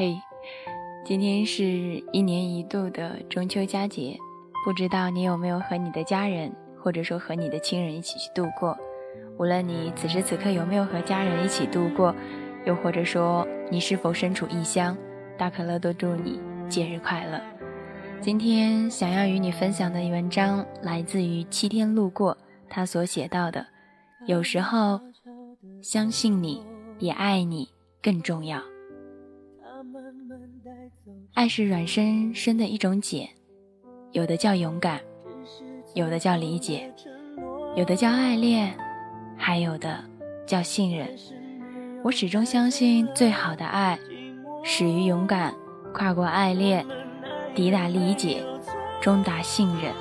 嘿，今天是一年一度的中秋佳节，不知道你有没有和你的家人，或者说和你的亲人一起去度过？无论你此时此刻有没有和家人一起度过，又或者说你是否身处异乡，大可乐都祝你节日快乐。今天想要与你分享的文章来自于七天路过，他所写到的，有时候相信你比爱你更重要。爱是软生生的一种茧，有的叫勇敢，有的叫理解，有的叫爱恋，还有的叫信任。我始终相信，最好的爱始于勇敢，跨过爱恋，抵达理解，终达信任。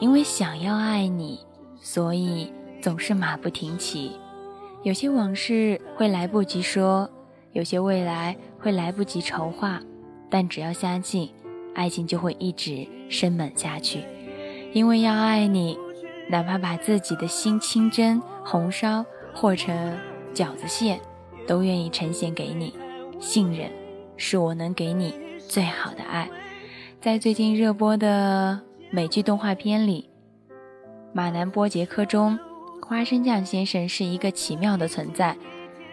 因为想要爱你，所以总是马不停蹄。有些往事会来不及说，有些未来会来不及筹划。但只要相信，爱情就会一直生猛下去。因为要爱你，哪怕把自己的心清蒸、红烧或成饺子馅，都愿意呈现给你。信任，是我能给你最好的爱。在最近热播的美剧动画片里，《马南波杰克》中，花生酱先生是一个奇妙的存在。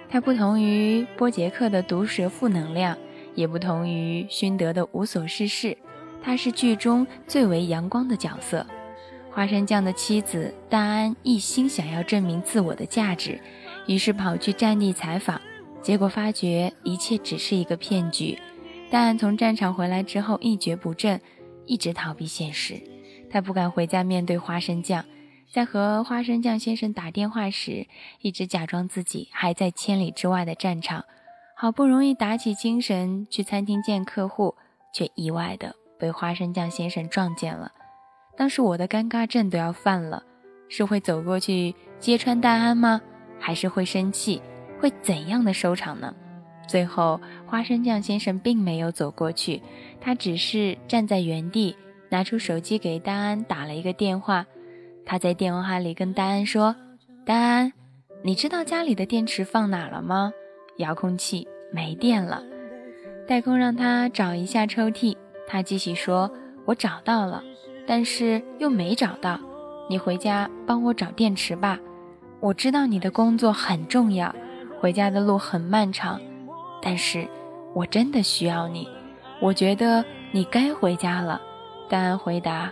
他不同于波杰克的毒舌负能量。也不同于勋德的无所事事，他是剧中最为阳光的角色。花生酱的妻子大安一心想要证明自我的价值，于是跑去战地采访，结果发觉一切只是一个骗局。大安从战场回来之后一蹶不振，一直逃避现实。他不敢回家面对花生酱，在和花生酱先生打电话时，一直假装自己还在千里之外的战场。好不容易打起精神去餐厅见客户，却意外的被花生酱先生撞见了。当时我的尴尬症都要犯了，是会走过去揭穿戴安吗？还是会生气？会怎样的收场呢？最后，花生酱先生并没有走过去，他只是站在原地，拿出手机给戴安打了一个电话。他在电话里跟戴安说：“戴安，你知道家里的电池放哪了吗？遥控器。”没电了，代工让他找一下抽屉。他继续说：“我找到了，但是又没找到。你回家帮我找电池吧。我知道你的工作很重要，回家的路很漫长，但是我真的需要你。我觉得你该回家了。”丹安回答：“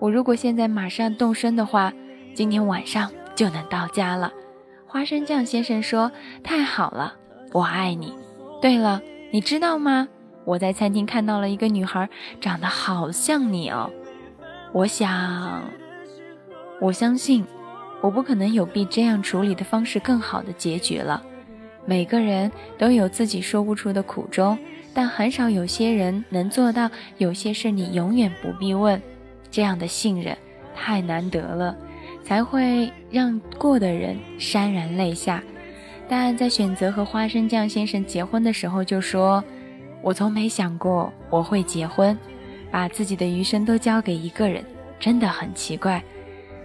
我如果现在马上动身的话，今天晚上就能到家了。”花生酱先生说：“太好了，我爱你。”对了，你知道吗？我在餐厅看到了一个女孩，长得好像你哦。我想，我相信，我不可能有比这样处理的方式更好的结局了。每个人都有自己说不出的苦衷，但很少有些人能做到。有些事你永远不必问，这样的信任太难得了，才会让过的人潸然泪下。但在选择和花生酱先生结婚的时候，就说：“我从没想过我会结婚，把自己的余生都交给一个人，真的很奇怪。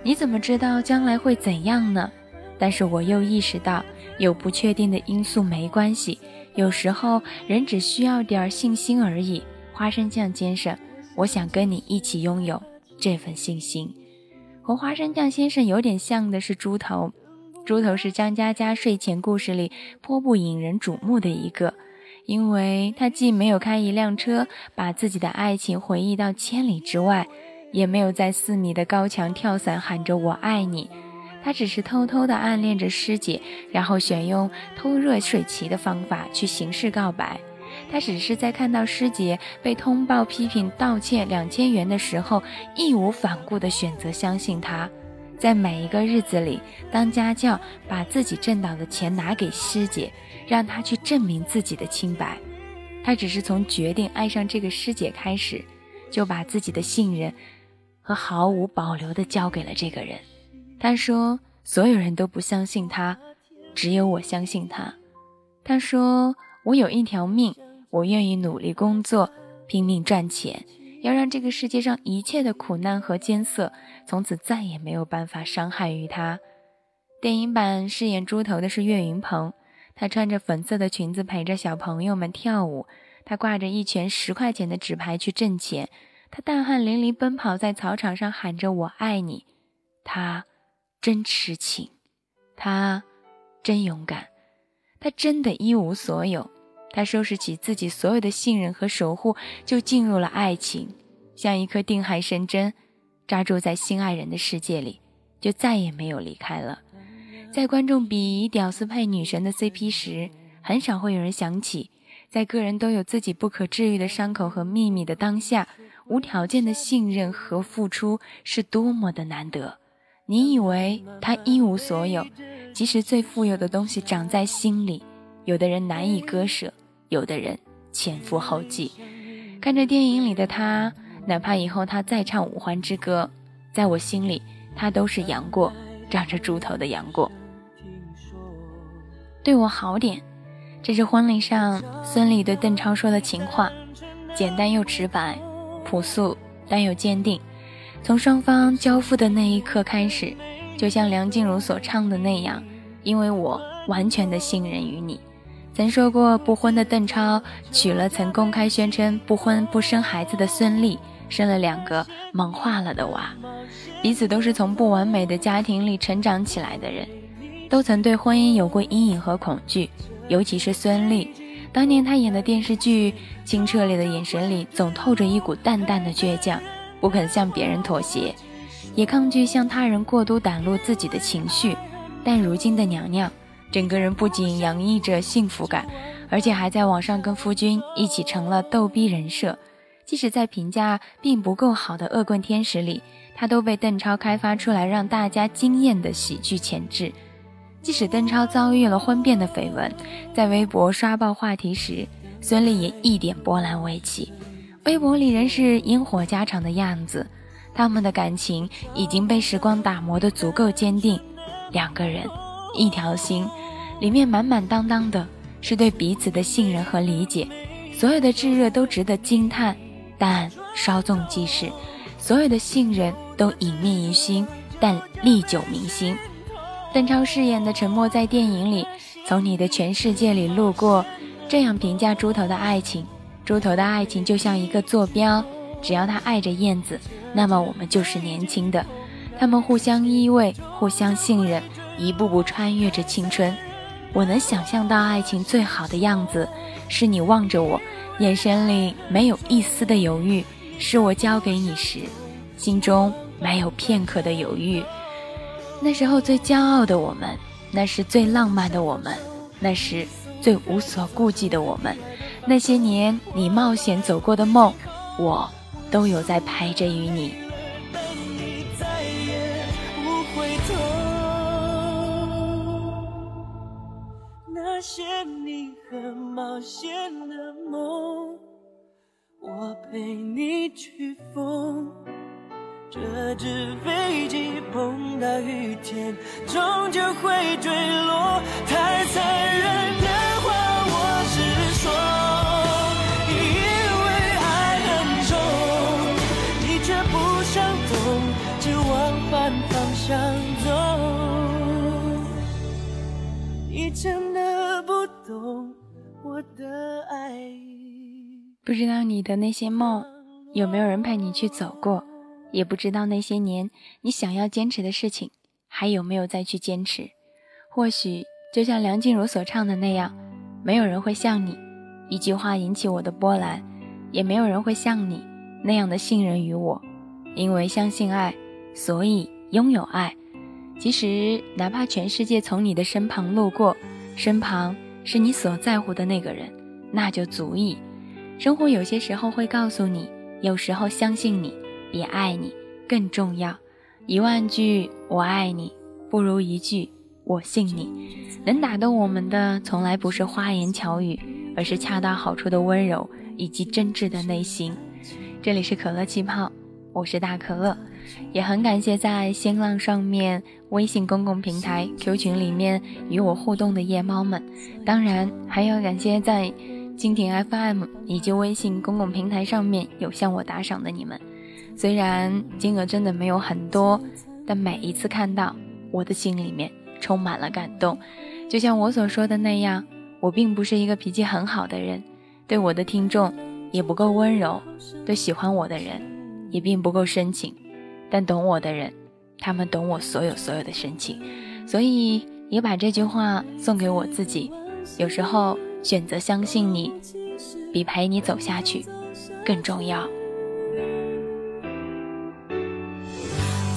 你怎么知道将来会怎样呢？但是我又意识到，有不确定的因素没关系，有时候人只需要点信心而已。花生酱先生，我想跟你一起拥有这份信心。和花生酱先生有点像的是猪头。”猪头是张嘉佳睡前故事里颇不引人瞩目的一个，因为他既没有开一辆车把自己的爱情回忆到千里之外，也没有在四米的高墙跳伞喊着“我爱你”，他只是偷偷的暗恋着师姐，然后选用偷热水器的方法去行事告白。他只是在看到师姐被通报批评道歉两千元的时候，义无反顾地选择相信他。在每一个日子里，当家教把自己挣到的钱拿给师姐，让她去证明自己的清白。他只是从决定爱上这个师姐开始，就把自己的信任和毫无保留地交给了这个人。他说：“所有人都不相信他，只有我相信他。”他说：“我有一条命，我愿意努力工作，拼命赚钱。”要让这个世界上一切的苦难和艰涩，从此再也没有办法伤害于他。电影版饰演猪头的是岳云鹏，他穿着粉色的裙子陪着小朋友们跳舞，他挂着一拳十块钱的纸牌去挣钱，他大汗淋漓奔跑在草场上喊着“我爱你”，他真痴情，他真勇敢，他真的一无所有。他收拾起自己所有的信任和守护，就进入了爱情，像一颗定海神针，扎住在心爱人的世界里，就再也没有离开了。在观众鄙夷屌丝配女神的 CP 时，很少会有人想起，在个人都有自己不可治愈的伤口和秘密的当下，无条件的信任和付出是多么的难得。你以为他一无所有，其实最富有的东西长在心里，有的人难以割舍。有的人前赴后继，看着电影里的他，哪怕以后他再唱五环之歌，在我心里，他都是杨过，长着猪头的杨过。对我好点，这是婚礼上孙俪对邓超说的情话，简单又直白，朴素但又坚定。从双方交付的那一刻开始，就像梁静茹所唱的那样，因为我完全的信任于你。曾说过不婚的邓超娶了曾公开宣称不婚不生孩子的孙俪，生了两个萌化了的娃。彼此都是从不完美的家庭里成长起来的人，都曾对婚姻有过阴影和恐惧。尤其是孙俪，当年她演的电视剧《清澈里的眼神里总透着一股淡淡的倔强，不肯向别人妥协，也抗拒向他人过度袒露自己的情绪。但如今的娘娘。整个人不仅洋溢着幸福感，而且还在网上跟夫君一起成了逗逼人设。即使在评价并不够好的《恶棍天使》里，他都被邓超开发出来让大家惊艳的喜剧潜质。即使邓超遭遇了婚变的绯闻，在微博刷爆话题时，孙俪也一点波澜未起。微博里仍是烟火家常的样子，他们的感情已经被时光打磨得足够坚定，两个人，一条心。里面满满当当的是对彼此的信任和理解，所有的炙热都值得惊叹，但稍纵即逝；所有的信任都隐秘于心，但历久弥新。邓超饰演的陈默在电影里从你的全世界里路过，这样评价猪头的爱情：猪头的爱情就像一个坐标，只要他爱着燕子，那么我们就是年轻的。他们互相依偎，互相信任，一步步穿越着青春。我能想象到爱情最好的样子，是你望着我，眼神里没有一丝的犹豫；是我交给你时，心中没有片刻的犹豫。那时候最骄傲的我们，那是最浪漫的我们，那是最无所顾忌的我们。那些年你冒险走过的梦，我都有在陪着与你。很冒险的梦，我陪你去疯。这纸飞机碰到雨天，终究会坠落。太残忍不知道你的那些梦有没有人陪你去走过，也不知道那些年你想要坚持的事情还有没有再去坚持。或许就像梁静茹所唱的那样，没有人会像你，一句话引起我的波澜，也没有人会像你那样的信任于我。因为相信爱，所以拥有爱。其实哪怕全世界从你的身旁路过。身旁是你所在乎的那个人，那就足以。生活有些时候会告诉你，有时候相信你比爱你更重要。一万句我爱你，不如一句我信你。能打动我们的，从来不是花言巧语，而是恰到好处的温柔以及真挚的内心。这里是可乐气泡，我是大可乐。也很感谢在新浪上面、微信公共平台、Q 群里面与我互动的夜猫们，当然还要感谢在蜻蜓 FM 以及微信公共平台上面有向我打赏的你们。虽然金额真的没有很多，但每一次看到，我的心里面充满了感动。就像我所说的那样，我并不是一个脾气很好的人，对我的听众也不够温柔，对喜欢我的人也并不够深情，但懂我的人，他们懂我所有所有的深情，所以也把这句话送给我自己。有时候选择相信你，比陪你走下去更重要。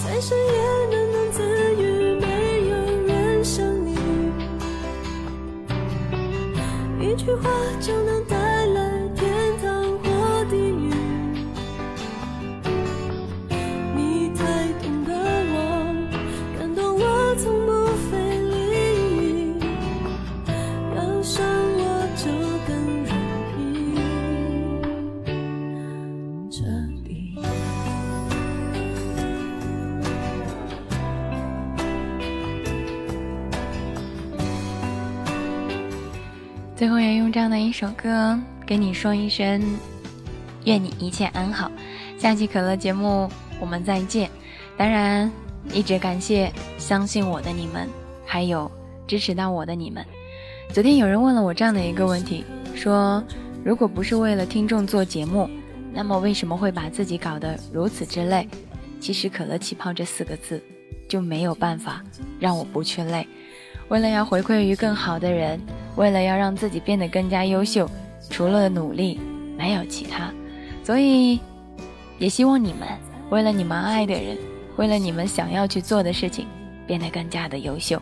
在深夜喃喃自语，没有人像你，一句话就能这样的一首歌跟你说一声，愿你一切安好。下期可乐节目我们再见。当然，一直感谢相信我的你们，还有支持到我的你们。昨天有人问了我这样的一个问题，说如果不是为了听众做节目，那么为什么会把自己搞得如此之累？其实“可乐气泡”这四个字就没有办法让我不去累。为了要回馈于更好的人，为了要让自己变得更加优秀，除了努力没有其他。所以，也希望你们为了你们爱的人，为了你们想要去做的事情，变得更加的优秀。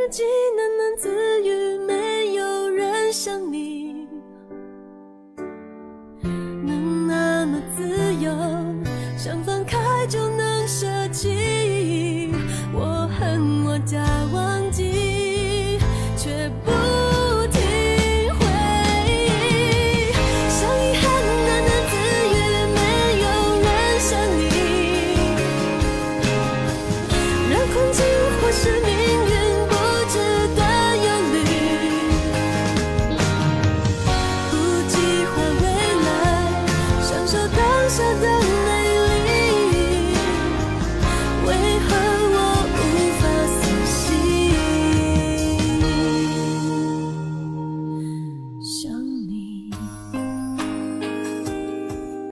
自己喃喃自语没有人像你。